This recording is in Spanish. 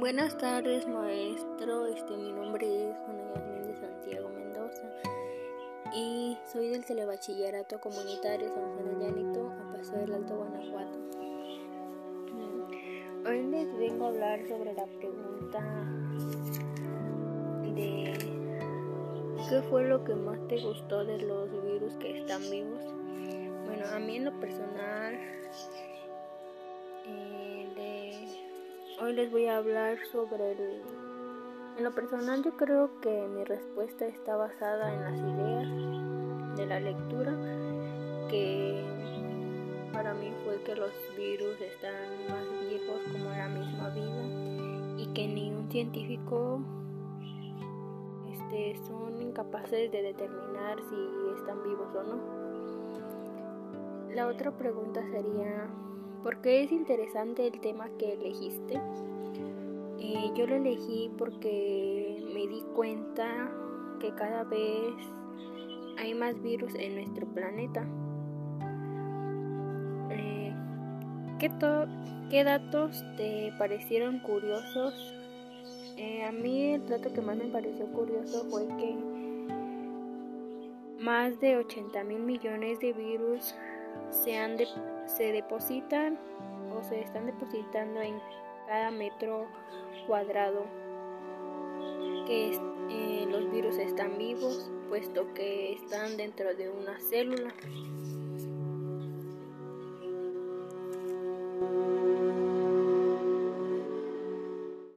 Buenas tardes, maestro. Este, mi nombre es Juana Yasmin de Santiago Mendoza y soy del Telebachillerato Comunitario San Juan de Llanito, a Paso del Alto, Guanajuato. Hoy les vengo a hablar sobre la pregunta de ¿qué fue lo que más te gustó de los virus que están vivos? Bueno, a mí en lo personal Hoy les voy a hablar sobre el... En lo personal yo creo que mi respuesta está basada en las ideas de la lectura, que para mí fue que los virus están más viejos como la misma vida y que ni un científico este, son incapaces de determinar si están vivos o no. La otra pregunta sería, porque es interesante el tema que elegiste. Eh, yo lo elegí porque me di cuenta que cada vez hay más virus en nuestro planeta. Eh, ¿qué, ¿qué, datos te parecieron curiosos? Eh, a mí el dato que más me pareció curioso fue que más de 80 mil millones de virus se han de se depositan o se están depositando en cada metro cuadrado que eh, los virus están vivos puesto que están dentro de una célula